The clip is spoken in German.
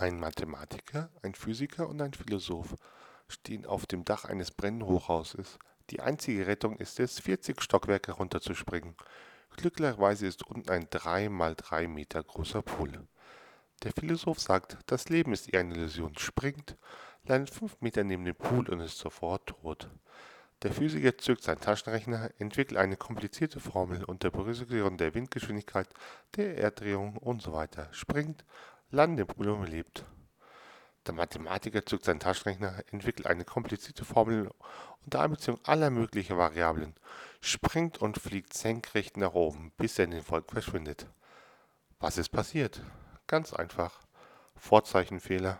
Ein Mathematiker, ein Physiker und ein Philosoph stehen auf dem Dach eines brennenden Hochhauses. Die einzige Rettung ist es, 40 Stockwerke runterzuspringen. Glücklicherweise ist unten ein 3 mal 3 Meter großer Pool. Der Philosoph sagt, das Leben ist eher eine Illusion, springt, landet 5 Meter neben dem Pool und ist sofort tot. Der Physiker zückt seinen Taschenrechner, entwickelt eine komplizierte Formel unter Berücksichtigung der Windgeschwindigkeit, der Erddrehung usw., springt Pool lebt. Der Mathematiker zückt seinen Taschenrechner, entwickelt eine komplizierte Formel unter Einbeziehung aller möglichen Variablen, springt und fliegt senkrecht nach oben, bis er in den Wolken verschwindet. Was ist passiert? Ganz einfach. Vorzeichenfehler.